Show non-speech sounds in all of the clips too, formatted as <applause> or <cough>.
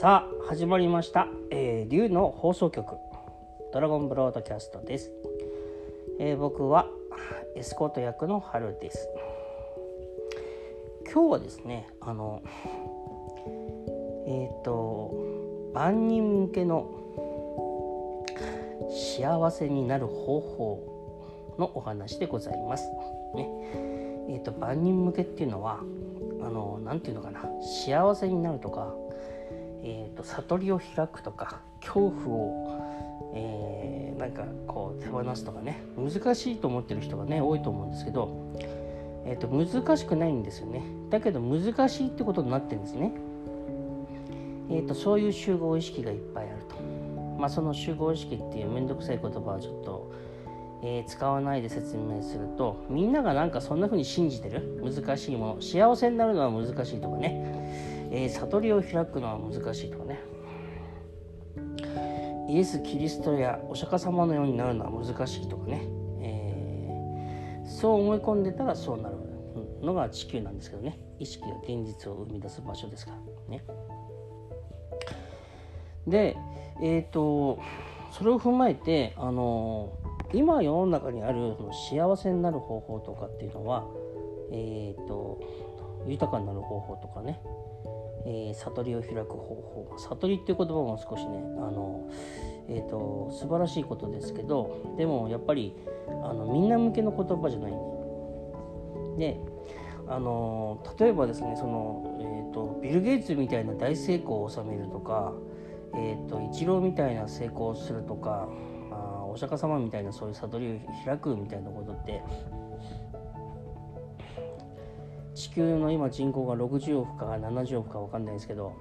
さあ始まりました、えー、竜の放送局。ドラゴンブロードキャストです、えー、僕はエスコート役の春です。今日はですねあのえっ、ー、と万人向けの幸せになる方法のお話でございます。ね。えーと、万人向けっていうのはあのなんて言うのかな。幸せになるとか、えーと、悟りを開くとか恐怖を、えー、なんかこう手放すとかね難しいと思ってる人がね多いと思うんですけど、えーと難しくないんですよねだけど難しいってことになってるんですね。えーと、そういう集合意識がいっぱいあると。まあ、その集合意識っていう面倒くさい言葉はちょっと、えー、使わないで説明するとみんながなんかそんな風に信じてる？難しいもの幸せになるのは難しいとかね、えー、悟りを開くのは難しいとかね。イエス・キリストやお釈迦様のようになるのは難しいとかね、えー、そう思い込んでたらそうなるのが地球なんですけどね。意識が現実を生み出す場所ですからね。でえっ、ー、とそれを踏まえてあの今世の中にあるその幸せになる方法とかっていうのはえっ、ー、と豊かになる方法とかね、えー、悟りを開く方法。悟りっていう言葉も少しねあの、えーと、素晴らしいことですけどでもやっぱりあのみんな向けの言葉じゃない。んでであの例えばですねその、えーとビル・ゲイツみたいな大成功を収めるとかえーと、一郎みたいな成功をするとか、あ、お釈迦様みたいなそういう悟りを開くみたいなことって地球の今人口が60億か70億か分かんないですけど、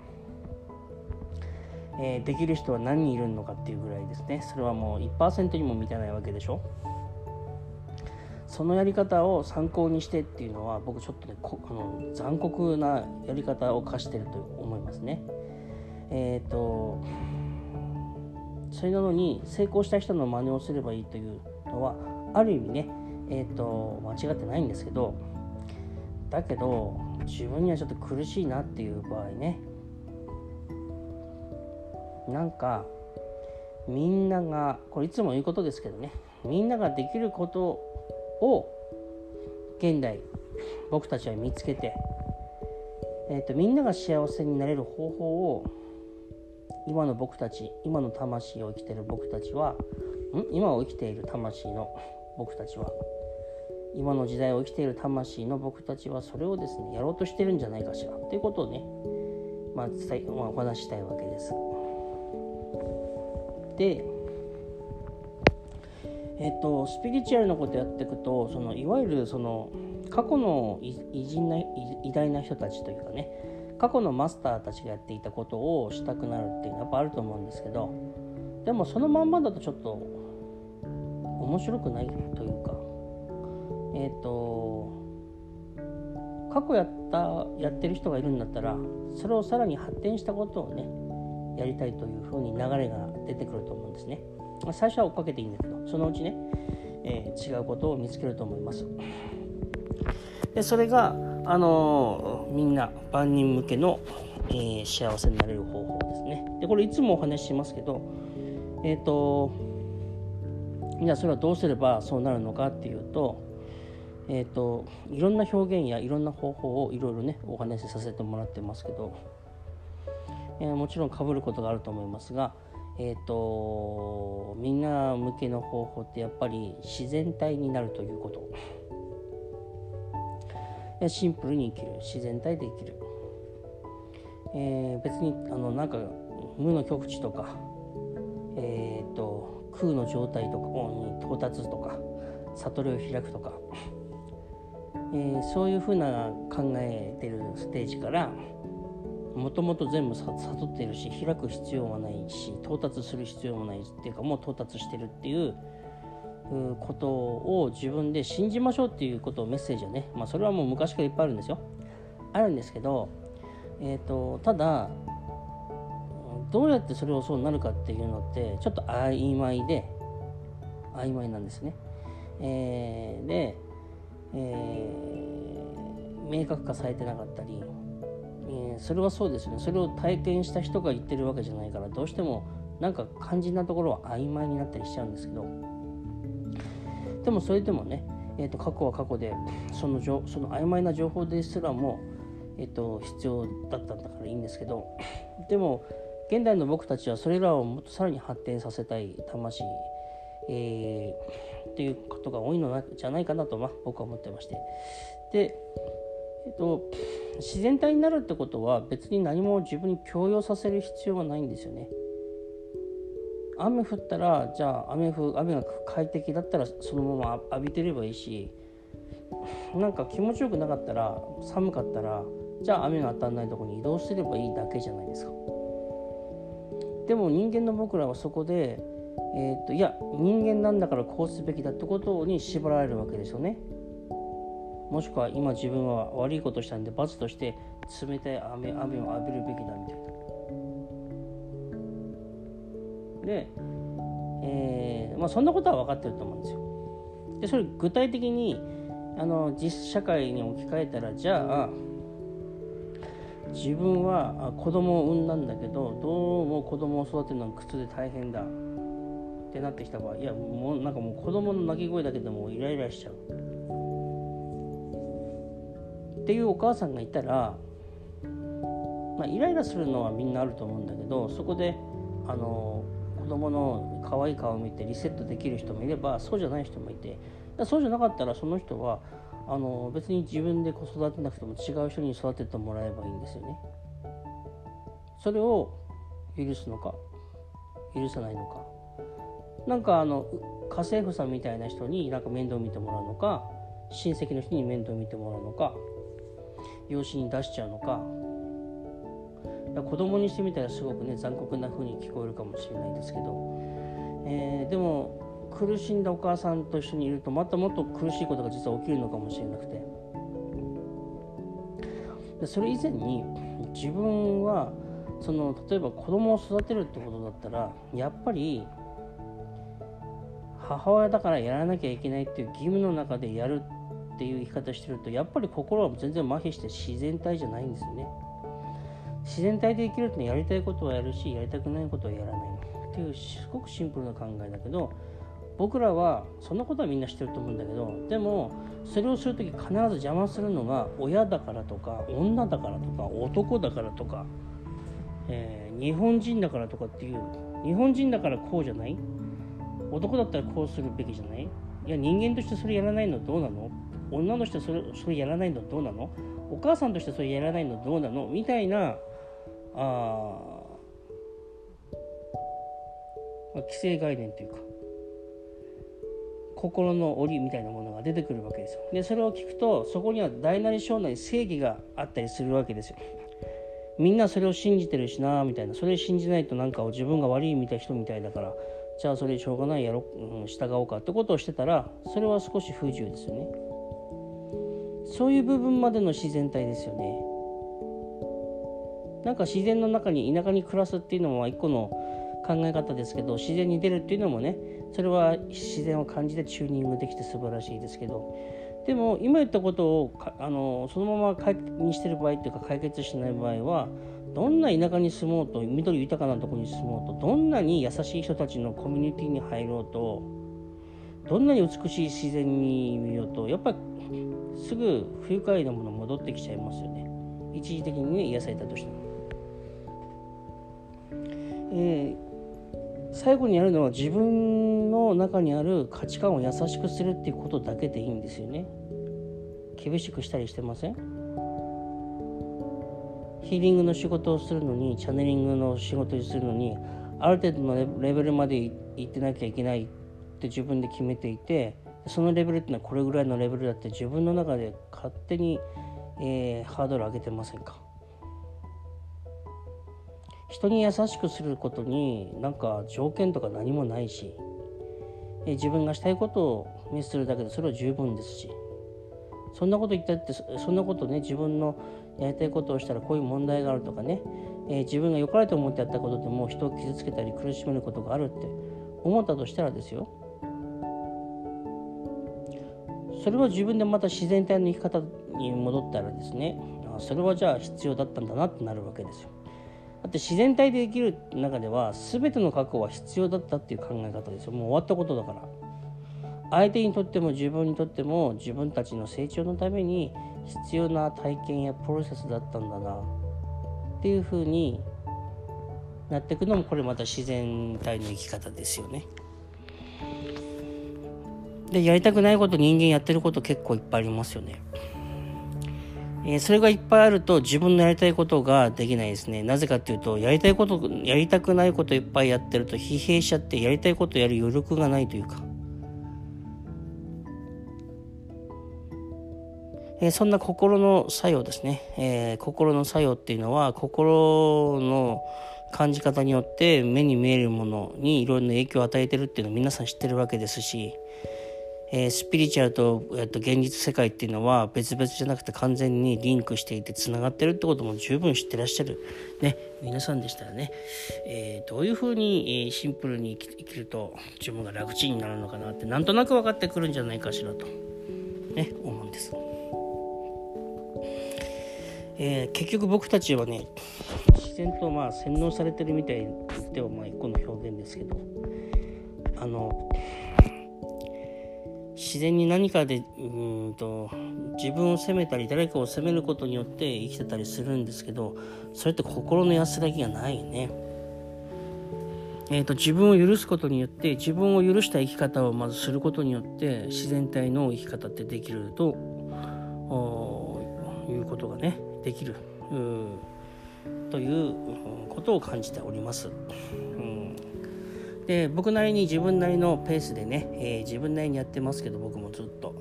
えー、できる人は何人いるのかっていうぐらいですねそれはもう1%にも満たないわけでしょそのやり方を参考にしてっていうのは僕ちょっとねあの残酷なやり方を課してると思いますね。えっ、ー、とそれなのに成功した人の真似をすればいいというのはある意味ね、えーと、間違ってないんですけどだけど自分にはちょっと苦しいなっていう場合ね。なんかみんながこれいつも言うことですけどね。みんなができることを現代僕たちは見つけて、えーとみんなが幸せになれる方法を今の僕たち今の魂を生きてる僕たちはん？今を生きている魂の僕たちは今の時代を生きている魂の僕たちはそれをですねやろうとしてるんじゃないかしらということをね、まあ伝え、お話ししたいわけです。でえっと、スピリチュアルなことやっていくとそのいわゆるその過去の偉人な偉大な人たちというかね過去のマスターたちがやっていたことをしたくなるっていうのはやっぱあると思うんですけどでもそのまんまだとちょっと面白くないというかえっ、ー、と過去やったやってる人がいるんだったらそれをさらに発展したことをねやりたいというふうに流れが出てくると思うんですねま最初は追っかけていいんだけどそのうちね、えー、違うことを見つけると思いますでそれがあのみんな万人向けの、えー、幸せになれる方法ですね。でこれいつもお話ししますけど、えっ、ー、とじゃあそれはどうすればそうなるのかっていうと,、えーと、いろんな表現やいろんな方法をいろいろねお話しさせてもらってますけど、えー、もちろんかぶることがあると思いますが、えーとみんな向けの方法ってやっぱり自然体になるということ。シンプルに生きる自然体で生きる、えー、別にあのなんか無の極地とか、えーと、空の状態とかに到達とか悟りを開くとか、えー、そういうふうな考えてるステージからもともと全部悟ってるし開く必要はないし到達する必要もないっていうかもう到達してるっていうことを自分で信じましょうっていうことをメッセージはね、まあ、それはもう昔からいっぱいあるんですよ。あるんですけど、えーと、ただどうやってそれをそうなるかっていうのってちょっと曖昧で曖昧なんですね。えー、で、えー、明確化されてなかったり、えー、それはそうですね。それを体験した人が言ってるわけじゃないからどうしてもなんか肝心なところは曖昧になったりしちゃうんですけど。でもそれでもね、えー、と過去は過去でそのその曖昧な情報ですらも、えー、と必要だったんだからいいんですけど。でも現代の僕たちはそれらをもっとさらに発展させたい魂、えー、っていうことが多いのじゃないかなと、まあ、僕は思ってましてでえっと、自然体になるってことは別に何も自分に強要させる必要はないんですよね。雨降ったらじゃあ雨雨が快適だったらそのまま浴びてればいいしなんか気持ちよくなかったら寒かったらじゃあ雨が当たらないとこに移動すればいいだけじゃないですか。でも人間の僕らはそこで、えー、っといや人間なんだからこうすべきだってことに縛られるわけですよね。もしくは今自分は悪いことしたんで罰として冷たい雨雨を浴びるべきだみたいな。で、えーまあ、そんなことは分かってると思うんですよ。でそれ具体的にあの実社会に置き換えたらじゃあ自分は子供を産んだんだけどどうも子供を育てるのは苦痛で大変だってなってきた場合いやもうなんかもう子供の泣き声だけでもイライラしちゃうっていうお母さんがいたら、まあ、イライラするのはみんなあると思うんだけどそこであの子供の可愛い顔を見てリセットできる人もいればそうじゃない人もいてそうじゃなかったらその人はあの別に自分で子育てなくても違う人に育ててもらえばいいんですよね。それを許すのか許さないのかなんかあの家政婦さんみたいな人になんか面倒見てもらうのか親戚の人に面倒見てもらうのか養子に出しちゃうのか。子供にしてみたらすごくね残酷な風に聞こえるかもしれないですけど、えー、でも苦しんだお母さんと一緒にいるとまたもっと苦しいことが実は起きるのかもしれなくて。でそれ以前に自分はその例えば子供を育てるってことだったらやっぱり母親だからやらなきゃいけないっていう義務の中でやるっていう言い方してるとやっぱり心は全然麻痺して自然体じゃないんですよね。自然体で生きるってやりたいことはやるしやりたくないことはやらないっていうすごくシンプルな考えだけど僕らはそんなことはみんな知ってると思うんだけどでもそれをする時必ず邪魔するのが親だからとか女だからとか男だからとか、えー、日本人だからとかっていう日本人だからこうじゃない？男だったらこうするべきじゃない？いや人間としてそれやらないのどうなの？女の人それそれやらないのどうなの？お母さんとしてそれやらないのどうなの？みたいなあ規制概念というか心の檻みたいなものが出てくるわけですよ。でそれを聞くとそこには大なり小なり正義があったりするわけですよ。みんなそれを信じてるしなみたいな。それ信じないとなんか自分が悪いみたいな人みたいだからじゃあそれしょうがないやろ、うん、従おうかってことをしてたらそれは少し不自由ですよね。そういう部分までの自然体ですよね。なんか自然の中に田舎に暮らすっていうのも一個の考え方ですけど自然に出るっていうのもねそれは自然を感じてチューニングできて素晴らしいですけど。でも今言ったことをあのそのまま解にしてる場合っていうか解決しない場合はどんな田舎に住もうと緑豊かなとこに住もうとどんなに優しい人たちのコミュニティに入ろうとどんなに美しい自然に見ようとやっぱりすぐ不愉快なもの戻ってきちゃいますよね。一時的にね癒されたとしても、えー、最後にやるのは自分の中にある価値観を優しくするっていうことだけでいいんですよね。厳しくしたりしてません？ヒーリングの仕事をするのにチャネリングの仕事をするのにある程度のレベルまで行ってなきゃいけないって自分で決めていてそのレベルってのはこれぐらいのレベルだって自分の中で勝手に、えー、ハードル上げてませんか？人に優しくすることになんか条件とか何もないし、えー、自分がしたいことをミスするだけでそれは十分ですしそんなこと言ったってそんなことね自分のやりたいことをしたらこういう問題があるとかね、えー、自分が良かれと思ってやったことでも人を傷つけたり苦しめることがあるって思ったとしたらですよ。それは自分でまた自然体の生き方に戻ったらですねそれはじゃあ必要だったんだなってなるわけですよ。だって自然体で生きる中では全ての過去は必要だったっていう考え方ですよ。もう終わったことだから。相手にとっても自分にとっても自分たちの成長のために必要な体験やプロセスだったんだなっていうふうになっていくのもこれまた自然体の生き方ですよね。でやりたくないこと人間やってること結構いっぱいありますよね。えー、それがいっぱいあると自分のやりたいことができないですね。なぜかっていうと、やりたいこと、やりたくないこといっぱいやってると疲弊しちゃってやりたいことやる余力がないというか。え、そんな心の作用ですね、えー、心の作用っていうのは心の感じ方によって目に見えるものにいろんな影響を与えてるっていうのを皆さん知ってるわけですし、えー、スピリチュアルと,、えー、と現実世界っていうのは別々じゃなくて完全にリンクしていてつながってるってことも十分知ってらっしゃる、ね、皆さんでしたらね、えー、どういうふうに、えシンプルに生きると自分が楽ちんになるのかなってなんとなく分かってくるんじゃないかしらと、ね、思うんです。えー、結局僕たちはね自然とまあ洗脳されてるみたいではまあ一個の表現ですけどあの自然に何かでうんと自分を責めたり誰かを責めることによって生きてたりするんですけどそれって心の安らぎがないね。えーと、自分を許すことによって自分を許した生き方をまずすることによって自然体の生き方ってできるということがねできるということを感じております。うんで僕なりに自分なりのペースでね、えー、自分なりにやってますけど僕もずっと。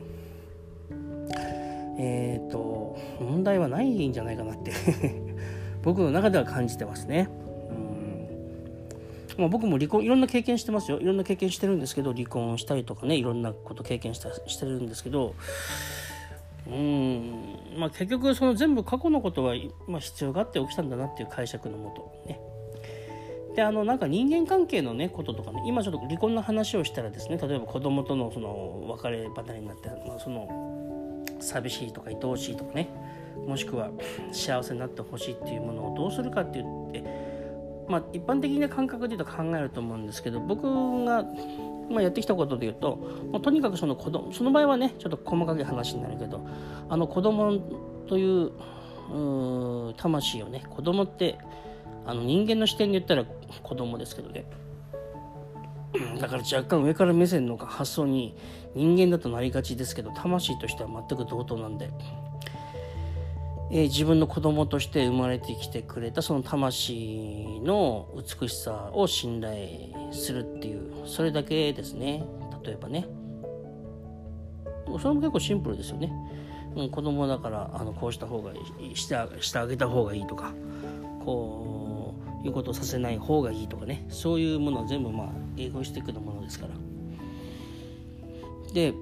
えっ、ー、と問題はないんじゃないかなって <laughs> 僕の中では感じてますね。まあ、僕も離婚いろんな経験してますよいろんな経験してるんですけど離婚したりとかねいろんなこと経験したしてるんですけどうん。まあ結局その全部過去のことは、まあ、必要があって起きたんだなっていう解釈のもと。ね。であのなんか人間関係のねこととかね今ちょっと離婚の話をしたらですね例えば子供とのその別れ離れになって、まあ、その寂しいとか愛おしいとかねもしくは幸せになってほしいっていうものをどうするかって言ってまあ一般的な感覚で言うと考えると思うんですけど僕がまあ、やってきたことで言うと、まあ、とにかくその子供その場合はねちょっと細かい話になるけどあの子供というう魂をね子供ってあの人間の視点で言ったら子供ですけどね。だから若干上から目線の発想に人間だとなりがちですけど魂としては全く同等なんで。えー、自分の子供として生まれてきてくれたその魂の美しさを信頼するっていうそれだけですね。例えばねそれも結構シンプルですよね、うん、子供だからあのこうした方がいいしてしてあげた方がいいとかこういうことをさせない方がいいとかね。そういうものは全部まあ英語していくるものですから。で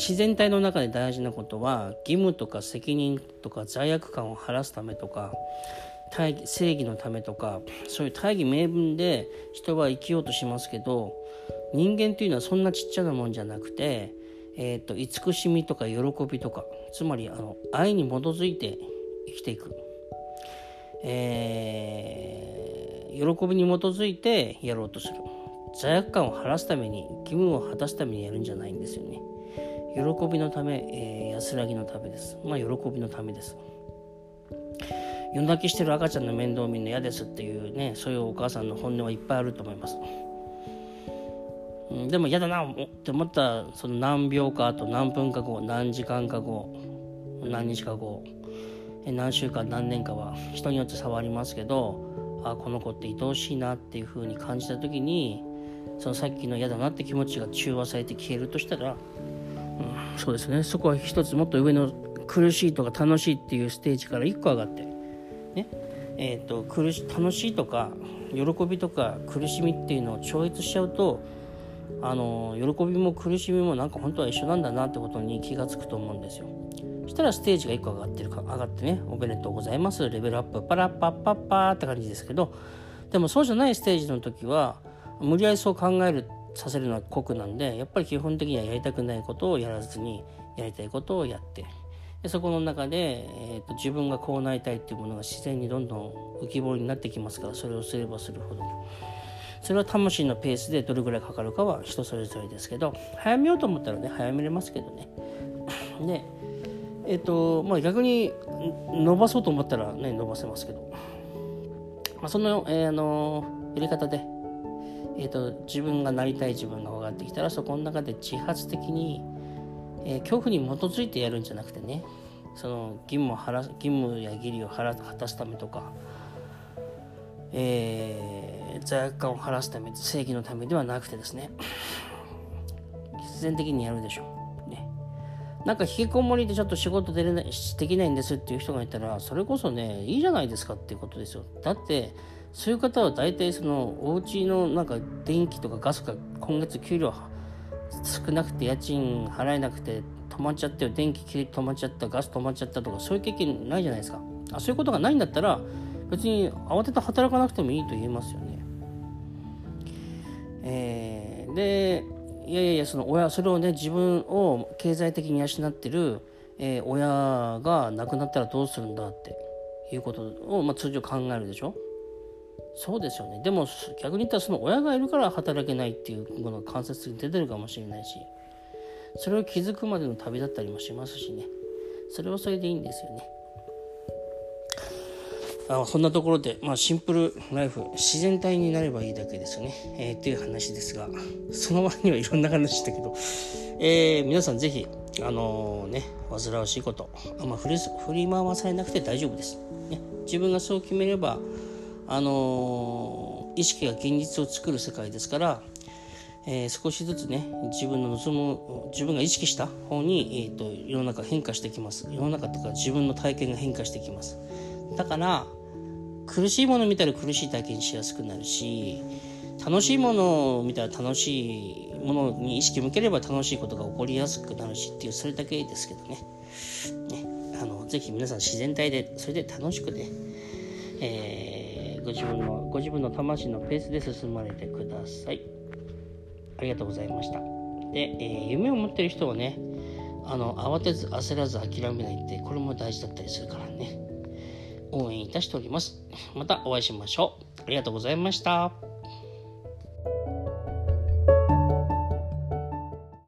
自然体の中で大事なことは義務とか責任とか罪悪感を晴らすためとか大正義のためとかそういう大義名分で人は生きようとしますけど人間というのはそんなちっちゃなもんじゃなくて、えーと、慈しみとか喜びとかつまりあの愛に基づいて生きていく、えー、喜びに基づいてやろうとする罪悪感を晴らすために義務を果たすためにやるんじゃないんですよね。喜びのため、えー、安らぎのためです。まあ、喜びのためです。夜泣きしてる赤ちゃんの面倒見るの嫌ですっていうね、そういうお母さんの本音はいっぱいあると思います。うん、でも嫌だなって思ったその何秒か後、何分か後、何時間か後、何日か後、何週間、何年かは人によって差はありますけど、あこの子って愛おしいなっていう風に感じた時に、そのさっきの嫌だなって気持ちが中和されて消えるとしたら、そうですね。そこは一つもっと上の苦しいとか楽しいっていうステージから1個上がってね。えーと、苦し楽しいとか喜びとか苦しみっていうのを超越しちゃうとあの喜びも苦しみもなんか本当は一緒なんだなってことに気が付くと思うんですよ。そしたらステージが1個上がってるか上がってねおめでとうございます。レベルアップパラッパッパッパーって感じですけどでもそうじゃないステージの時は無理やりそう考えるさせるのは酷なんでやっぱり基本的にはやりたくないことをやらずにやりたいことをやって、でそこの中で、えーと、自分がこうなりたいっていうものが自然にどんどん浮き彫りになってきますからそれをすればするほど。それは魂のペースでどれぐらいかかるかは人それぞれですけど早めようと思ったらね早めれますけどね。<laughs> でえっ、ー、とまあ逆に伸ばそうと思ったらね伸ばせますけど、まあ、その、えー、あのやり方でえーと、自分がなりたい自分が分かってきたらそこの中で自発的に、えー、恐怖に基づいてやるんじゃなくてねその義務を義務や義理を果たすためとか、えー、罪悪感を晴らすため正義のためではなくてですね必然的にやるでしょう。なんか引きこもりでちょっと仕事出れないできないんですっていう人がいたらそれこそねいいじゃないですかっていうことですよ。だってそういう方は大体そのお家のなんか電気とかガスが今月給料少なくて家賃払えなくて止まっちゃって電気止まっちゃったガス止まっちゃったとかそういう経験ないじゃないですかあそういうことがないんだったら別に慌てて働かなくてもいいと言えますよね。えー、でいやいやいやその親それをね自分を経済的に養ってる、えー、親が亡くなったらどうするんだっていうことを、まあ、通常考えるでしょ。そうですよね。でも逆に言ったらその親がいるから働けないっていうものが間接的に出てるかもしれないしそれを気づくまでの旅だったりもしますしね。それはそれでいいんですよね。あそんなところで、まあ、シンプルライフ自然体になればいいだけですよね、えー、っていう話ですがその前にはいろんな話だけど、えー、皆さんぜひあのー、ね煩わしいことあんま振り振り回されなくて大丈夫です、ね、自分がそう決めればあの意識が現実を作る世界ですから、えー、少しずつね自分の望む自分が意識した方に、えーと、世の中変化してきます。世の中とか自分の体験が変化してきます。だから苦しいもの見たら苦しい体験しやすくなるし楽しいものを見たら楽しいものに意識向ければ楽しいことが起こりやすくなるしっていうそれだけですけどね。ねあのぜひ皆さん自然体でそれで楽しくね、えーご自分のご自分の魂のペースで進まれてください。ありがとうございました。で、えー、夢を持ってる人はねあの慌てず焦らず諦めないってこれも大事だったりするからね。応援いたしております。またお会いしましょう。ありがとうございました。